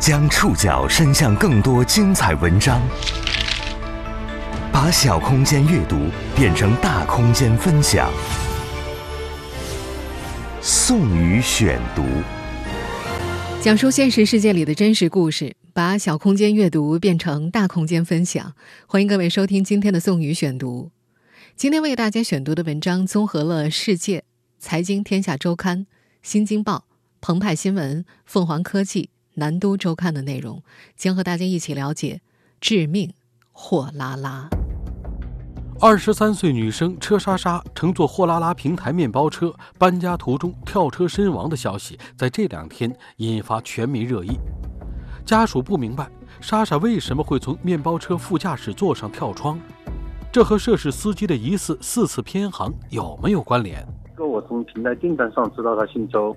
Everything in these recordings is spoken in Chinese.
将触角伸向更多精彩文章，把小空间阅读变成大空间分享。宋宇选读，讲述现实世界里的真实故事，把小空间阅读变成大空间分享。欢迎各位收听今天的宋宇选读。今天为大家选读的文章综合了《世界》《财经天下周刊》《新京报》《澎湃新闻》《凤凰科技》。南都周刊的内容将和大家一起了解致命货拉拉。二十三岁女生车莎莎乘坐货拉拉平台面包车搬家途中跳车身亡的消息，在这两天引发全民热议。家属不明白莎莎为什么会从面包车副驾驶座上跳窗，这和涉事司机的疑似四次偏航有没有关联？我从平台订单上知道他姓周。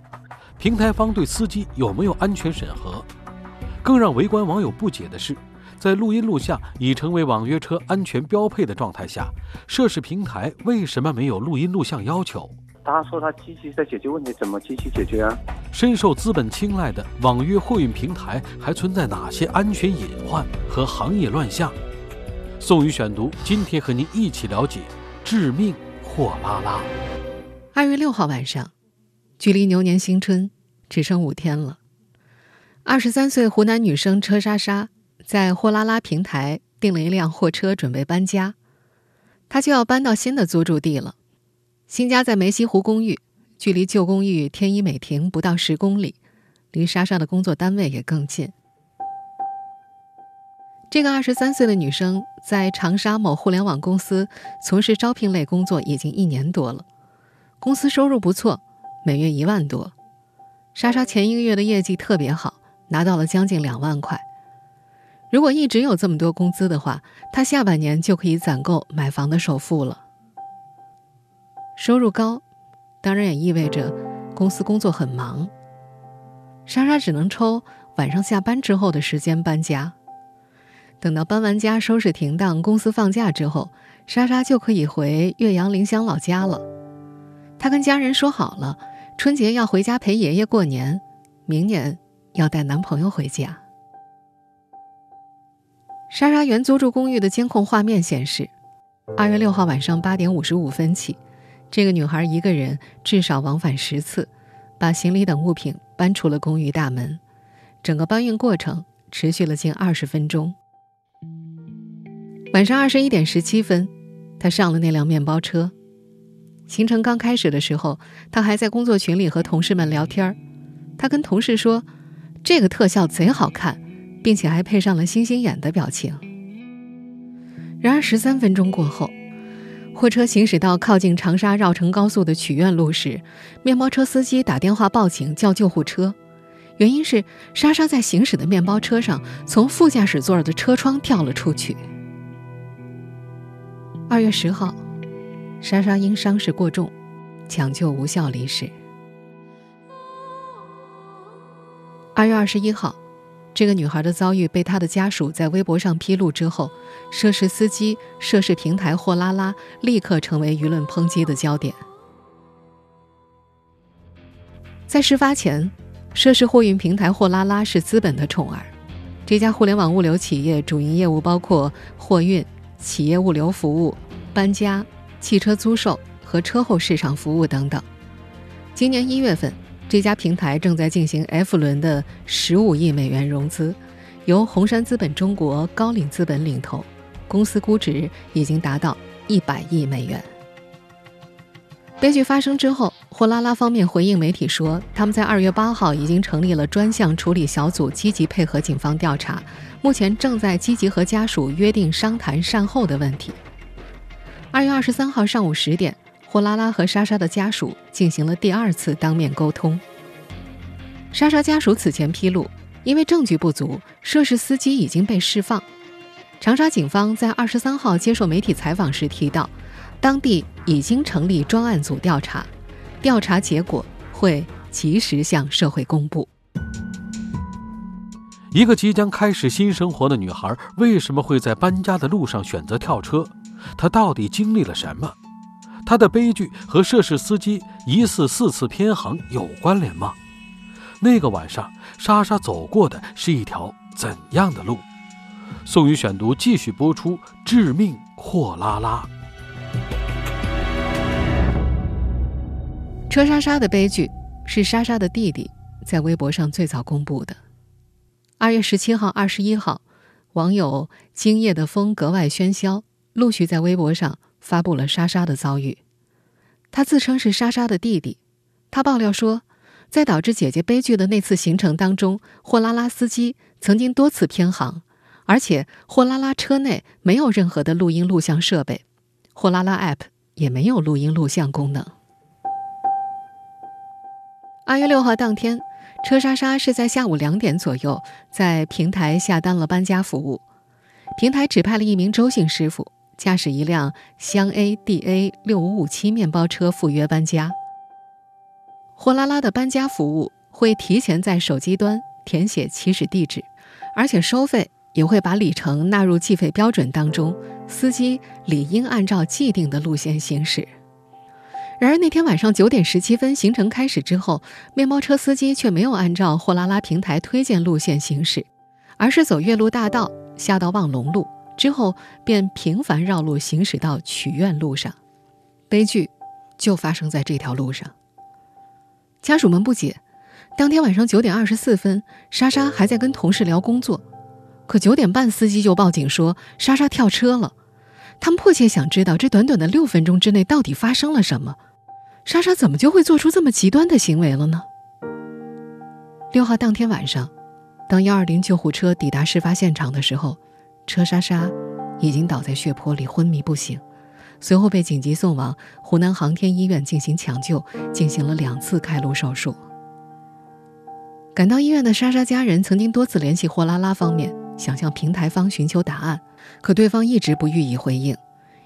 平台方对司机有没有安全审核？更让围观网友不解的是，在录音录像已成为网约车安全标配的状态下，涉事平台为什么没有录音录像要求？他说他积极在解决问题，怎么积极解决啊？深受资本青睐的网约货运平台还存在哪些安全隐患和行业乱象？宋宇选读，今天和您一起了解致命货拉拉。二月六号晚上。距离牛年新春只剩五天了。二十三岁湖南女生车莎莎在货拉拉平台订了一辆货车，准备搬家。她就要搬到新的租住地了。新家在梅溪湖公寓，距离旧公寓天一美庭不到十公里，离莎莎的工作单位也更近。这个二十三岁的女生在长沙某互联网公司从事招聘类工作已经一年多了，公司收入不错。每月一万多，莎莎前一个月的业绩特别好，拿到了将近两万块。如果一直有这么多工资的话，她下半年就可以攒够买房的首付了。收入高，当然也意味着公司工作很忙。莎莎只能抽晚上下班之后的时间搬家。等到搬完家、收拾停当、公司放假之后，莎莎就可以回岳阳临湘老家了。她跟家人说好了。春节要回家陪爷爷过年，明年要带男朋友回家。莎莎原租住公寓的监控画面显示，二月六号晚上八点五十五分起，这个女孩一个人至少往返十次，把行李等物品搬出了公寓大门。整个搬运过程持续了近二十分钟。晚上二十一点十七分，她上了那辆面包车。行程刚开始的时候，他还在工作群里和同事们聊天儿。他跟同事说：“这个特效贼好看，并且还配上了星星眼的表情。”然而，十三分钟过后，货车行驶到靠近长沙绕城高速的曲苑路时，面包车司机打电话报警叫救护车，原因是莎莎在行驶的面包车上从副驾驶座的车窗跳了出去。二月十号。莎莎因伤势过重，抢救无效离世。二月二十一号，这个女孩的遭遇被她的家属在微博上披露之后，涉事司机、涉事平台货拉拉立刻成为舆论抨击的焦点。在事发前，涉事货运平台货拉拉是资本的宠儿，这家互联网物流企业主营业务包括货运、企业物流服务、搬家。汽车租售和车后市场服务等等。今年一月份，这家平台正在进行 F 轮的十五亿美元融资，由红杉资本中国、高瓴资本领投，公司估值已经达到一百亿美元。悲剧发生之后，货拉拉方面回应媒体说，他们在二月八号已经成立了专项处理小组，积极配合警方调查，目前正在积极和家属约定商谈善后的问题。二月二十三号上午十点，货拉拉和莎莎的家属进行了第二次当面沟通。莎莎家属此前披露，因为证据不足，涉事司机已经被释放。长沙警方在二十三号接受媒体采访时提到，当地已经成立专案组调查，调查结果会及时向社会公布。一个即将开始新生活的女孩，为什么会在搬家的路上选择跳车？他到底经历了什么？他的悲剧和涉事司机疑似四次偏航有关联吗？那个晚上，莎莎走过的是一条怎样的路？宋宇选读继续播出：致命货拉拉。车莎莎的悲剧是莎莎的弟弟在微博上最早公布的。二月十七号、二十一号，网友“今夜的风格外喧嚣”陆续在微博上发布了莎莎的遭遇。他自称是莎莎的弟弟，他爆料说，在导致姐姐悲剧的那次行程当中，货拉拉司机曾经多次偏航，而且货拉拉车内没有任何的录音录像设备，货拉拉 App 也没有录音录像功能。二月六号当天，车莎莎是在下午两点左右在平台下单了搬家服务。平台指派了一名周姓师傅驾驶一辆湘 A D A 六五五七面包车赴约搬家。货拉拉的搬家服务会提前在手机端填写起始地址，而且收费也会把里程纳入计费标准当中，司机理应按照既定的路线行驶。然而那天晚上九点十七分，行程开始之后，面包车司机却没有按照货拉拉平台推荐路线行驶，而是走岳麓大道下到望龙路，之后便频繁绕路行驶到曲苑路上。悲剧就发生在这条路上。家属们不解，当天晚上九点二十四分，莎莎还在跟同事聊工作，可九点半司机就报警说莎莎跳车了。他们迫切想知道这短短的六分钟之内到底发生了什么。莎莎怎么就会做出这么极端的行为了呢？六号当天晚上，当幺二零救护车抵达事发现场的时候，车莎莎已经倒在血泊里昏迷不醒，随后被紧急送往湖南航天医院进行抢救，进行了两次开颅手术。赶到医院的莎莎家人曾经多次联系货拉拉方面，想向平台方寻求答案，可对方一直不予以回应，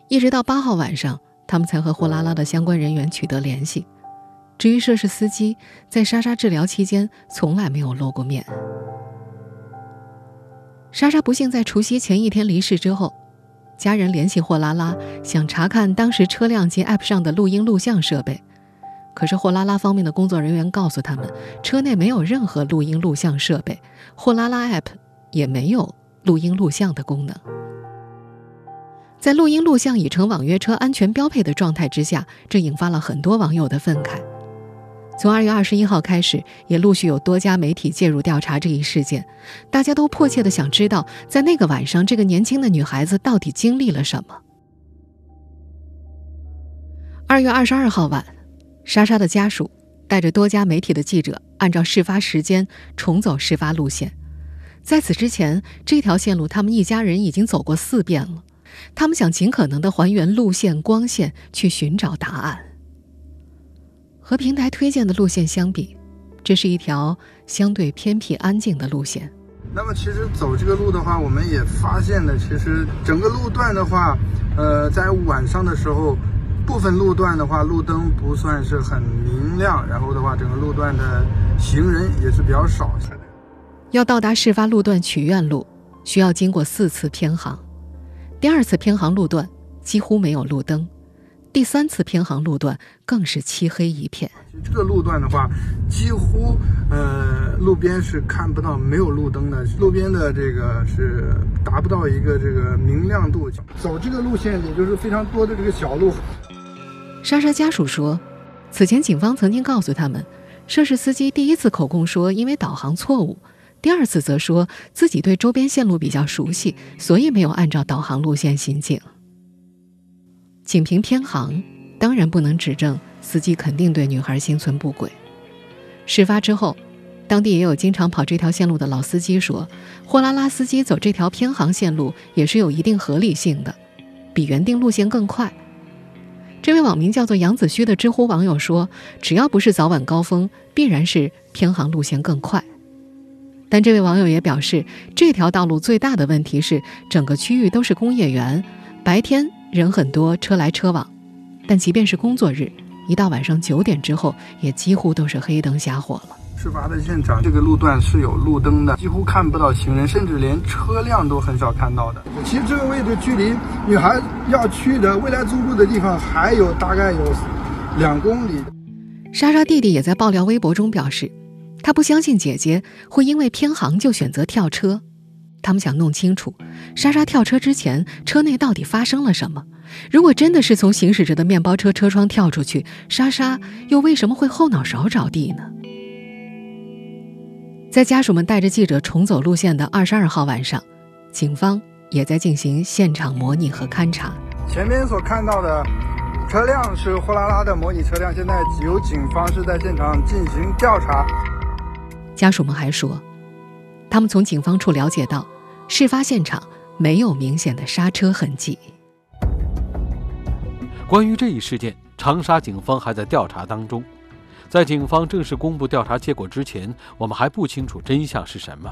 一直到八号晚上。他们才和货拉拉的相关人员取得联系。至于涉事司机，在莎莎治疗期间从来没有露过面。莎莎不幸在除夕前一天离世之后，家人联系货拉拉，想查看当时车辆及 App 上的录音录像设备，可是货拉拉方面的工作人员告诉他们，车内没有任何录音录像设备，货拉拉 App 也没有录音录像的功能。在录音录像已成网约车安全标配的状态之下，这引发了很多网友的愤慨。从二月二十一号开始，也陆续有多家媒体介入调查这一事件，大家都迫切的想知道，在那个晚上，这个年轻的女孩子到底经历了什么。二月二十二号晚，莎莎的家属带着多家媒体的记者，按照事发时间重走事发路线。在此之前，这条线路他们一家人已经走过四遍了。他们想尽可能的还原路线、光线，去寻找答案。和平台推荐的路线相比，这是一条相对偏僻、安静的路线。那么，其实走这个路的话，我们也发现了，其实整个路段的话，呃，在晚上的时候，部分路段的话，路灯不算是很明亮，然后的话，整个路段的行人也是比较少。要到达事发路段曲苑路，需要经过四次偏航。第二次偏航路段几乎没有路灯，第三次偏航路段更是漆黑一片。这个路段的话，几乎呃路边是看不到没有路灯的，路边的这个是达不到一个这个明亮度。走这个路线也就是非常多的这个小路。莎莎家属说，此前警方曾经告诉他们，涉事司机第一次口供说因为导航错误。第二次则说自己对周边线路比较熟悉，所以没有按照导航路线行进。仅凭偏航，当然不能指证司机肯定对女孩心存不轨。事发之后，当地也有经常跑这条线路的老司机说，货拉拉司机走这条偏航线路也是有一定合理性的，比原定路线更快。这位网名叫做杨子虚的知乎网友说，只要不是早晚高峰，必然是偏航路线更快。但这位网友也表示，这条道路最大的问题是整个区域都是工业园，白天人很多，车来车往，但即便是工作日，一到晚上九点之后，也几乎都是黑灯瞎火了。事发的现场这个路段是有路灯的，几乎看不到行人，甚至连车辆都很少看到的。其实这个位置距离女孩要去的未来租住的地方还有大概有两公里。莎莎弟弟也在爆料微博中表示。他不相信姐姐会因为偏航就选择跳车。他们想弄清楚，莎莎跳车之前车内到底发生了什么。如果真的是从行驶着的面包车车窗跳出去，莎莎又为什么会后脑勺着地呢？在家属们带着记者重走路线的二十二号晚上，警方也在进行现场模拟和勘查。前面所看到的车辆是货拉拉的模拟车辆，现在由警方是在现场进行调查。家属们还说，他们从警方处了解到。事发现场没有明显的刹车痕迹。关于这一事件，长沙警方还在调查当中。在警方正式公布调查结果之前，我们还不清楚真相是什么。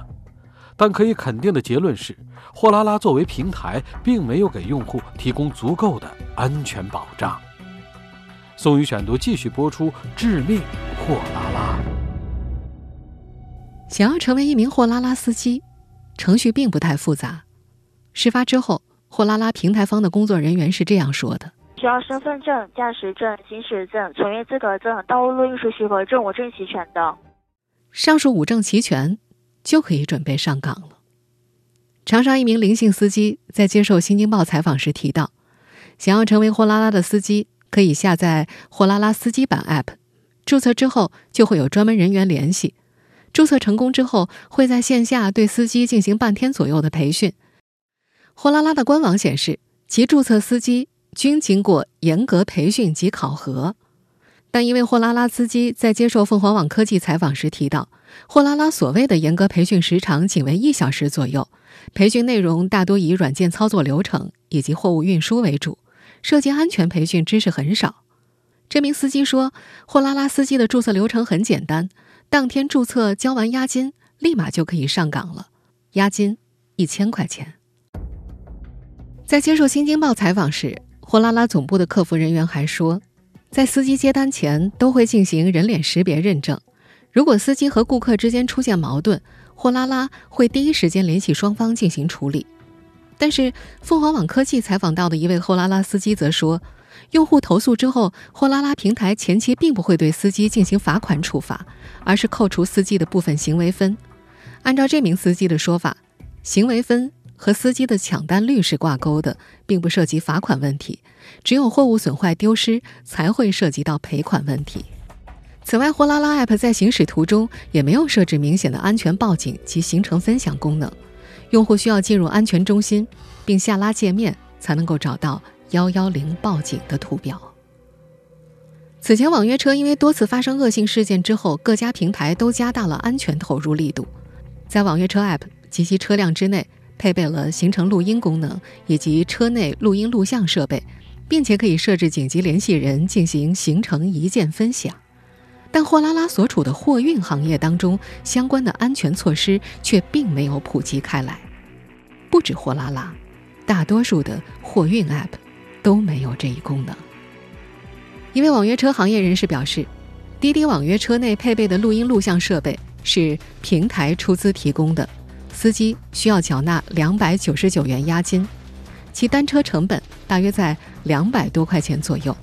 但可以肯定的结论是，货拉拉作为平台，并没有给用户提供足够的安全保障。宋宇选读继续播出：致命货拉拉。想要成为一名货拉拉司机。程序并不太复杂。事发之后，货拉拉平台方的工作人员是这样说的：“需要身份证、驾驶证、行驶证、从业资格证、道路运输许可证五证齐全的。上述五证齐全，就可以准备上岗了。”长沙一名林姓司机在接受《新京报》采访时提到，想要成为货拉拉的司机，可以下载货拉拉司机版 App，注册之后就会有专门人员联系。注册成功之后，会在线下对司机进行半天左右的培训。货拉拉的官网显示，其注册司机均经过严格培训及考核。但一位货拉拉司机在接受凤凰网科技采访时提到，货拉拉所谓的严格培训时长仅为一小时左右，培训内容大多以软件操作流程以及货物运输为主，涉及安全培训知识很少。这名司机说，货拉拉司机的注册流程很简单。当天注册交完押金，立马就可以上岗了。押金一千块钱。在接受《新京报》采访时，货拉拉总部的客服人员还说，在司机接单前都会进行人脸识别认证。如果司机和顾客之间出现矛盾，货拉拉会第一时间联系双方进行处理。但是，凤凰网科技采访到的一位货拉拉司机则说。用户投诉之后，货拉拉平台前期并不会对司机进行罚款处罚，而是扣除司机的部分行为分。按照这名司机的说法，行为分和司机的抢单率是挂钩的，并不涉及罚款问题。只有货物损坏丢失才会涉及到赔款问题。此外，货拉拉 App 在行驶途中也没有设置明显的安全报警及行程分享功能，用户需要进入安全中心并下拉界面才能够找到。幺幺零报警的图表。此前，网约车因为多次发生恶性事件之后，各家平台都加大了安全投入力度，在网约车 App 及其车辆之内配备了行程录音功能以及车内录音录像设备，并且可以设置紧急联系人进行行程一键分享。但货拉拉所处的货运行业当中，相关的安全措施却并没有普及开来。不止货拉拉，大多数的货运 App。都没有这一功能。一位网约车行业人士表示，滴滴网约车内配备的录音录像设备是平台出资提供的，司机需要缴纳两百九十九元押金，其单车成本大约在两百多块钱左右。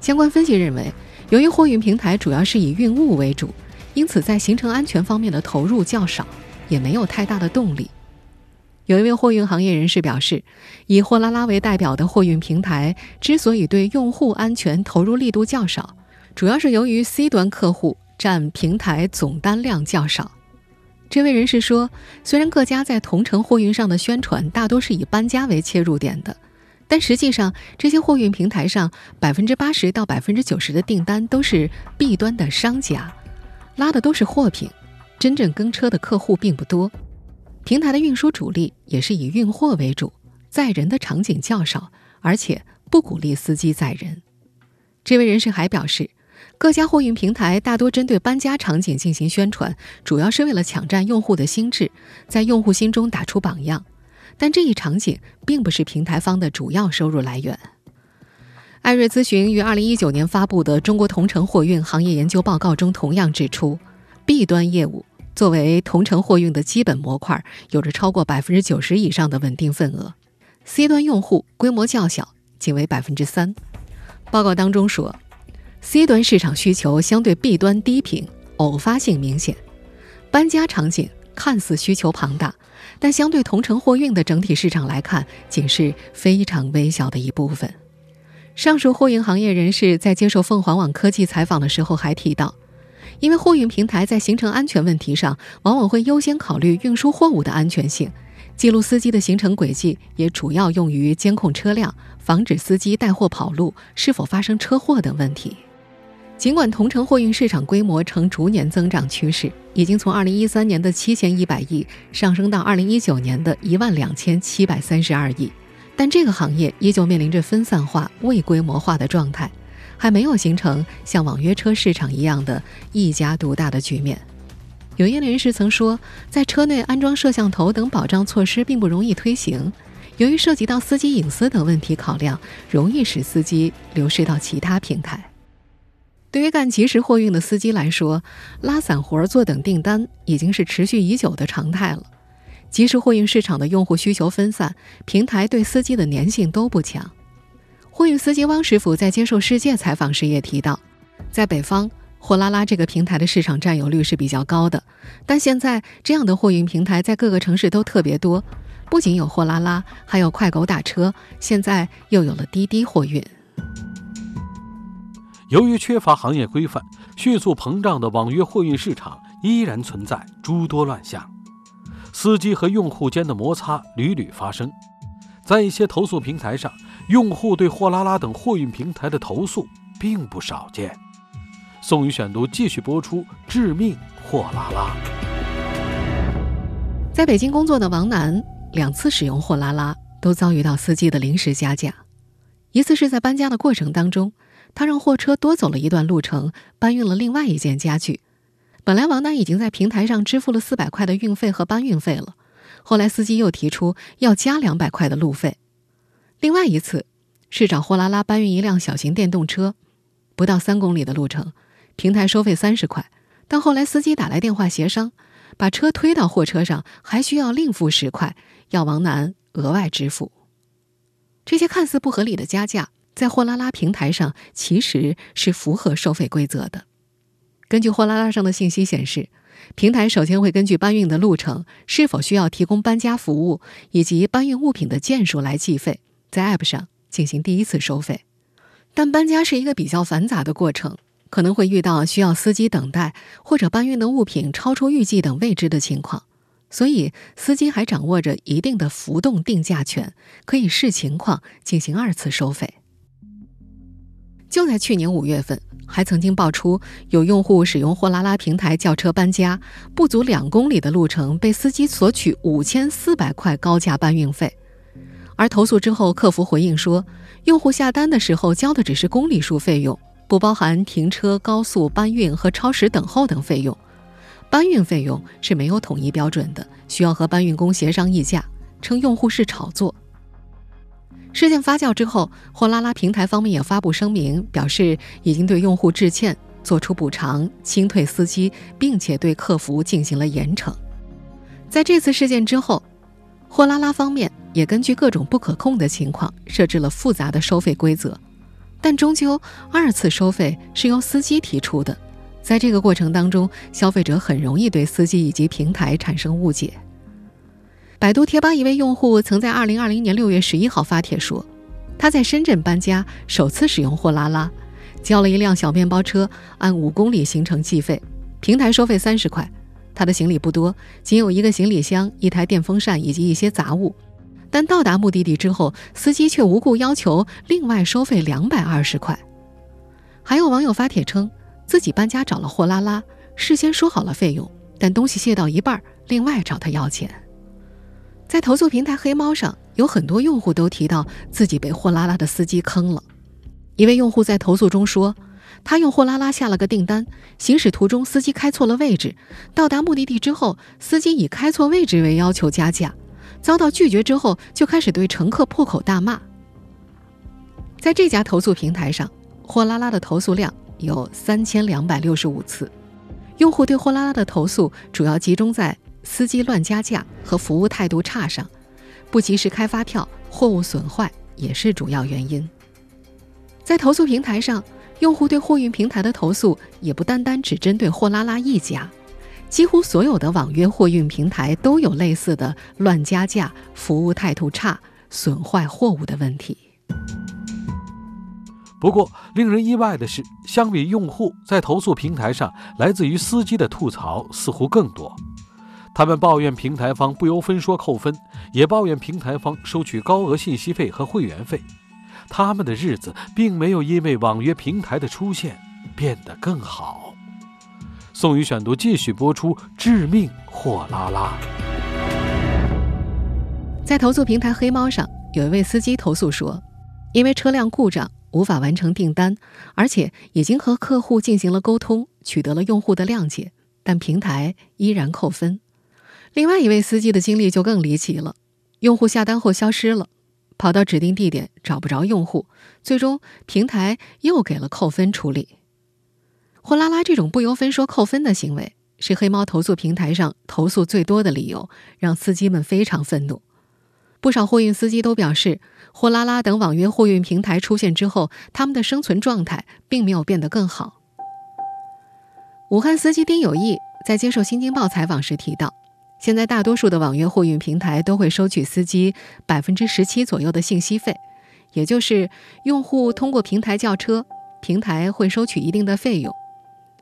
相关分析认为，由于货运平台主要是以运物为主，因此在行程安全方面的投入较少，也没有太大的动力。有一位货运行业人士表示，以货拉拉为代表的货运平台之所以对用户安全投入力度较少，主要是由于 C 端客户占平台总单量较少。这位人士说，虽然各家在同城货运上的宣传大多是以搬家为切入点的，但实际上这些货运平台上百分之八十到百分之九十的订单都是 B 端的商家，拉的都是货品，真正跟车的客户并不多。平台的运输主力也是以运货为主，载人的场景较少，而且不鼓励司机载人。这位人士还表示，各家货运平台大多针对搬家场景进行宣传，主要是为了抢占用户的心智，在用户心中打出榜样。但这一场景并不是平台方的主要收入来源。艾瑞咨询于二零一九年发布的《中国同城货运行业研究报告》中同样指出，B 端业务。作为同城货运的基本模块，有着超过百分之九十以上的稳定份额。C 端用户规模较小，仅为百分之三。报告当中说，C 端市场需求相对 B 端低频，偶发性明显。搬家场景看似需求庞大，但相对同城货运的整体市场来看，仅是非常微小的一部分。上述货运行业人士在接受凤凰网科技采访的时候还提到，因为货运平台在行程安全问题上，往往会优先考虑运输货物的安全性，记录司机的行程轨迹也主要用于监控车辆，防止司机带货跑路、是否发生车祸等问题。尽管同城货运市场规模呈逐年增长趋势，已经从2013年的7100亿上升到2019年的一万两千七百三十二亿。但这个行业依旧面临着分散化、未规模化的状态，还没有形成像网约车市场一样的一家独大的局面。有业内人士曾说，在车内安装摄像头等保障措施并不容易推行，由于涉及到司机隐私等问题考量，容易使司机流失到其他平台。对于干即时货运的司机来说，拉散活、坐等订单已经是持续已久的常态了。即时货运市场的用户需求分散，平台对司机的粘性都不强。货运司机汪师傅在接受世界采访时也提到，在北方，货拉拉这个平台的市场占有率是比较高的。但现在这样的货运平台在各个城市都特别多，不仅有货拉拉，还有快狗打车，现在又有了滴滴货运。由于缺乏行业规范，迅速膨胀的网约货运市场依然存在诸多乱象。司机和用户间的摩擦屡屡发生，在一些投诉平台上，用户对货拉拉等货运平台的投诉并不少见。宋宇选读继续播出：致命货拉拉。在北京工作的王楠两次使用货拉拉，都遭遇到司机的临时加价。一次是在搬家的过程当中，他让货车多走了一段路程，搬运了另外一件家具。本来王楠已经在平台上支付了四百块的运费和搬运费了，后来司机又提出要加两百块的路费。另外一次是找货拉拉搬运一辆小型电动车，不到三公里的路程，平台收费三十块，但后来司机打来电话协商，把车推到货车上还需要另付十块，要王楠额外支付。这些看似不合理的加价，在货拉拉平台上其实是符合收费规则的。根据货拉拉上的信息显示，平台首先会根据搬运的路程、是否需要提供搬家服务以及搬运物品的件数来计费，在 App 上进行第一次收费。但搬家是一个比较繁杂的过程，可能会遇到需要司机等待或者搬运的物品超出预计等未知的情况，所以司机还掌握着一定的浮动定价权，可以视情况进行二次收费。就在去年五月份。还曾经爆出有用户使用货拉拉平台叫车搬家，不足两公里的路程被司机索取五千四百块高价搬运费。而投诉之后，客服回应说，用户下单的时候交的只是公里数费用，不包含停车、高速搬运和超时等候等费用。搬运费用是没有统一标准的，需要和搬运工协商议价，称用户是炒作。事件发酵之后，货拉拉平台方面也发布声明，表示已经对用户致歉，做出补偿，清退司机，并且对客服进行了严惩。在这次事件之后，货拉拉方面也根据各种不可控的情况设置了复杂的收费规则，但终究二次收费是由司机提出的，在这个过程当中，消费者很容易对司机以及平台产生误解。百度贴吧一位用户曾在二零二零年六月十一号发帖说，他在深圳搬家，首次使用货拉拉，叫了一辆小面包车，按五公里行程计费，平台收费三十块。他的行李不多，仅有一个行李箱、一台电风扇以及一些杂物。但到达目的地之后，司机却无故要求另外收费两百二十块。还有网友发帖称，自己搬家找了货拉拉，事先说好了费用，但东西卸到一半，另外找他要钱。在投诉平台黑猫上，有很多用户都提到自己被货拉拉的司机坑了。一位用户在投诉中说，他用货拉拉下了个订单，行驶途中司机开错了位置，到达目的地之后，司机以开错位置为要求加价，遭到拒绝之后就开始对乘客破口大骂。在这家投诉平台上，货拉拉的投诉量有三千两百六十五次，用户对货拉拉的投诉主要集中在。司机乱加价和服务态度差上，不及时开发票，货物损坏也是主要原因。在投诉平台上，用户对货运平台的投诉也不单单只针对货拉拉一家，几乎所有的网约货运平台都有类似的乱加价、服务态度差、损坏货物的问题。不过，令人意外的是，相比用户在投诉平台上，来自于司机的吐槽似乎更多。他们抱怨平台方不由分说扣分，也抱怨平台方收取高额信息费和会员费。他们的日子并没有因为网约平台的出现变得更好。宋宇选读继续播出：致命货拉拉。在投诉平台黑猫上，有一位司机投诉说，因为车辆故障无法完成订单，而且已经和客户进行了沟通，取得了用户的谅解，但平台依然扣分。另外一位司机的经历就更离奇了，用户下单后消失了。跑到指定地点找不着用户，最终平台又给了扣分处理。货拉拉这种不由分说扣分的行为，是黑猫投诉平台上投诉最多的理由，让司机们非常愤怒。不少货运司机都表示，货拉拉等网约货运平台出现之后，他们的生存状态并没有变得更好。武汉司机丁有义在接受《新京报》采访时提到。现在大多数的网约货运平台都会收取司机百分之十七左右的信息费，也就是用户通过平台叫车，平台会收取一定的费用。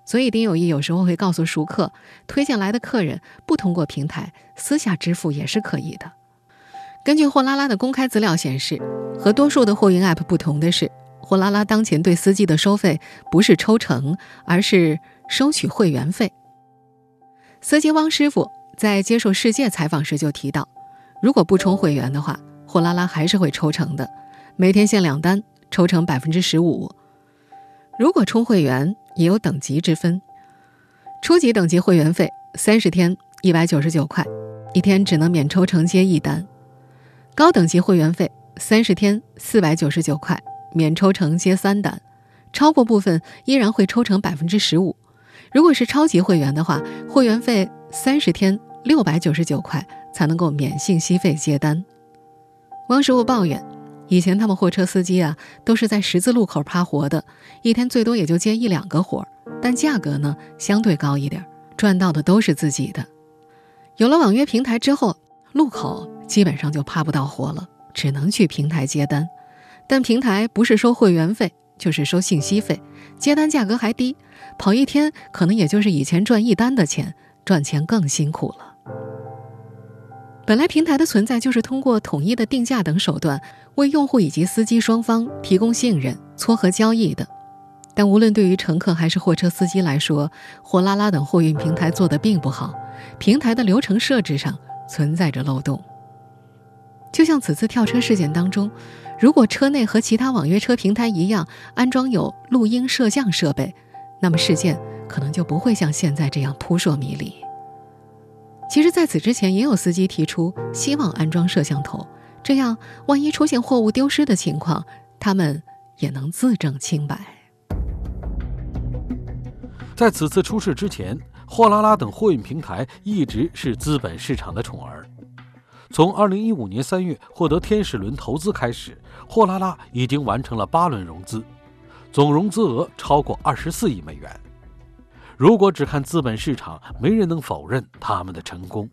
所以丁有义有时候会告诉熟客，推荐来的客人不通过平台，私下支付也是可以的。根据货拉拉的公开资料显示，和多数的货运 App 不同的是，货拉拉当前对司机的收费不是抽成，而是收取会员费。司机汪师傅。在接受世界采访时就提到，如果不充会员的话，货拉拉还是会抽成的，每天限两单，抽成百分之十五。如果充会员，也有等级之分，初级等级会员费三十天一百九十九块，一天只能免抽成接一单；高等级会员费三十天四百九十九块，免抽成接三单，超过部分依然会抽成百分之十五。如果是超级会员的话，会员费三十天。六百九十九块才能够免信息费接单。汪师傅抱怨，以前他们货车司机啊都是在十字路口趴活的，一天最多也就接一两个活儿，但价格呢相对高一点，赚到的都是自己的。有了网约平台之后，路口基本上就趴不到活了，只能去平台接单。但平台不是收会员费，就是收信息费，接单价格还低，跑一天可能也就是以前赚一单的钱，赚钱更辛苦了。本来平台的存在就是通过统一的定价等手段，为用户以及司机双方提供信任、撮合交易的。但无论对于乘客还是货车司机来说，货拉拉等货运平台做的并不好，平台的流程设置上存在着漏洞。就像此次跳车事件当中，如果车内和其他网约车平台一样安装有录音摄像设备，那么事件可能就不会像现在这样扑朔迷离。其实，在此之前，也有司机提出希望安装摄像头，这样万一出现货物丢失的情况，他们也能自证清白。在此次出事之前，货拉拉等货运平台一直是资本市场的宠儿。从2015年3月获得天使轮投资开始，货拉拉已经完成了八轮融资，总融资额超过24亿美元。如果只看资本市场，没人能否认他们的成功。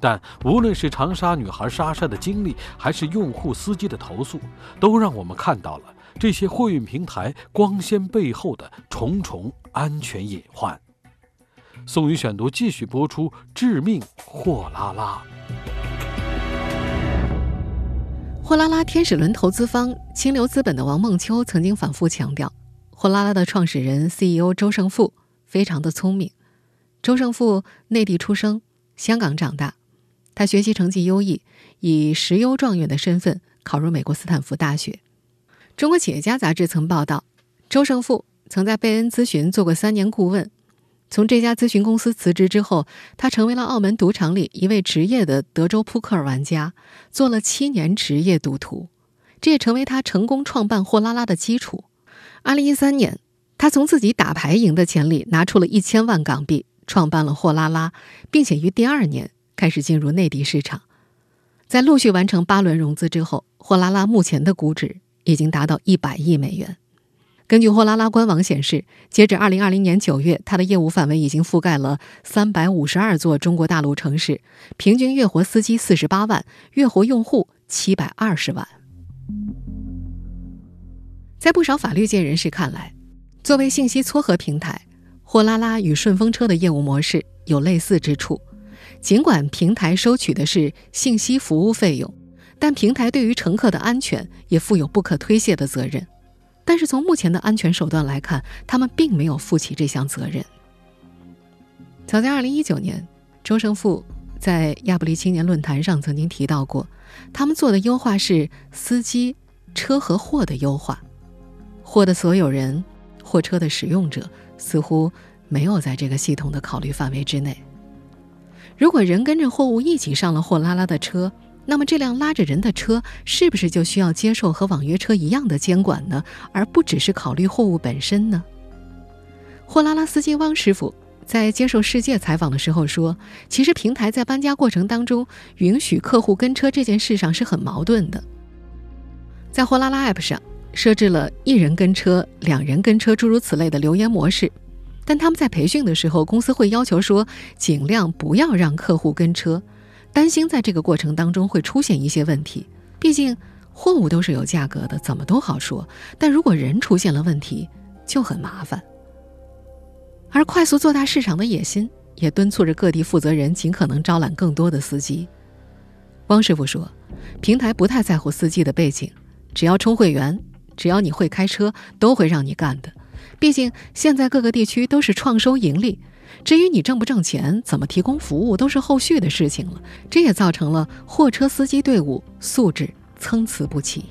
但无论是长沙女孩莎莎的经历，还是用户司机的投诉，都让我们看到了这些货运平台光鲜背后的重重安全隐患。宋宇选读继续播出：致命货拉拉。货拉拉天使轮投资方清流资本的王梦秋曾经反复强调，货拉拉的创始人 CEO 周胜富。非常的聪明，周胜富内地出生，香港长大，他学习成绩优异，以十优状元的身份考入美国斯坦福大学。中国企业家杂志曾报道，周胜富曾在贝恩咨询做过三年顾问，从这家咨询公司辞职之后，他成为了澳门赌场里一位职业的德州扑克玩家，做了七年职业赌徒，这也成为他成功创办货拉拉的基础。二零一三年。他从自己打牌赢的钱里拿出了一千万港币，创办了货拉拉，并且于第二年开始进入内地市场。在陆续完成八轮融资之后，货拉拉目前的估值已经达到一百亿美元。根据货拉拉官网显示，截至二零二零年九月，它的业务范围已经覆盖了三百五十二座中国大陆城市，平均月活司机四十八万，月活用户七百二十万。在不少法律界人士看来，作为信息撮合平台，货拉拉与顺风车的业务模式有类似之处。尽管平台收取的是信息服务费用，但平台对于乘客的安全也负有不可推卸的责任。但是从目前的安全手段来看，他们并没有负起这项责任。早在2019年，周胜富在亚布力青年论坛上曾经提到过，他们做的优化是司机、车和货的优化，货的所有人、货车的使用者似乎没有在这个系统的考虑范围之内。如果人跟着货物一起上了货拉拉的车，那么，这辆拉着人的车是不是就需要接受和网约车一样的监管呢？而不只是考虑货物本身呢？货拉拉司机汪师傅在接受世界采访的时候说：“其实平台在搬家过程当中允许客户跟车这件事上是很矛盾的。在货拉拉 App 上设置了一人跟车、两人跟车诸如此类的留言模式，但他们在培训的时候，公司会要求说尽量不要让客户跟车。”担心在这个过程当中会出现一些问题，毕竟货物都是有价格的，怎么都好说。但如果人出现了问题，就很麻烦。而快速做大市场的野心，也敦促着各地负责人尽可能招揽更多的司机。汪师傅说：“平台不太在乎司机的背景，只要充会员，只要你会开车，都会让你干的。毕竟现在各个地区都是创收盈利。”至于你挣不挣钱，怎么提供服务，都是后续的事情了。这也造成了货车司机队伍素质参差不齐。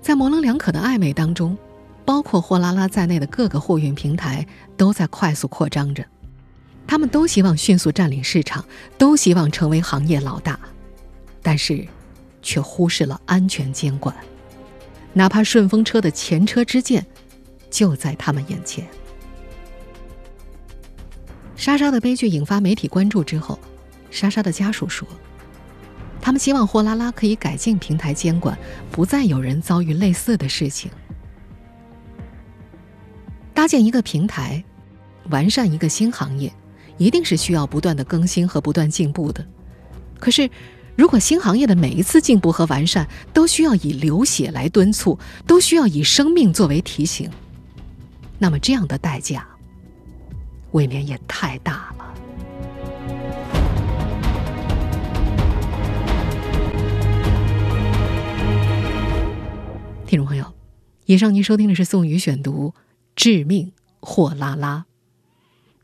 在模棱两可的暧昧当中，包括货拉拉在内的各个货运平台都在快速扩张着，他们都希望迅速占领市场，都希望成为行业老大，但是却忽视了安全监管，哪怕顺风车的前车之鉴就在他们眼前。莎莎的悲剧引发媒体关注之后，莎莎的家属说：“他们希望货拉拉可以改进平台监管，不再有人遭遇类似的事情。搭建一个平台，完善一个新行业，一定是需要不断的更新和不断进步的。可是，如果新行业的每一次进步和完善都需要以流血来敦促，都需要以生命作为提醒，那么这样的代价……”未免也太大了。听众朋友，以上您收听的是宋宇选读《致命货拉拉》。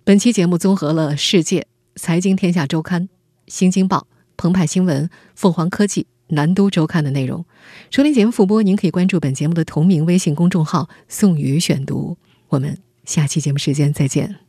本期节目综合了《世界》《财经天下周刊》《新京报》《澎湃新闻》《凤凰科技》《南都周刊》的内容。收听节目复播，您可以关注本节目的同名微信公众号“宋宇选读”。我们下期节目时间再见。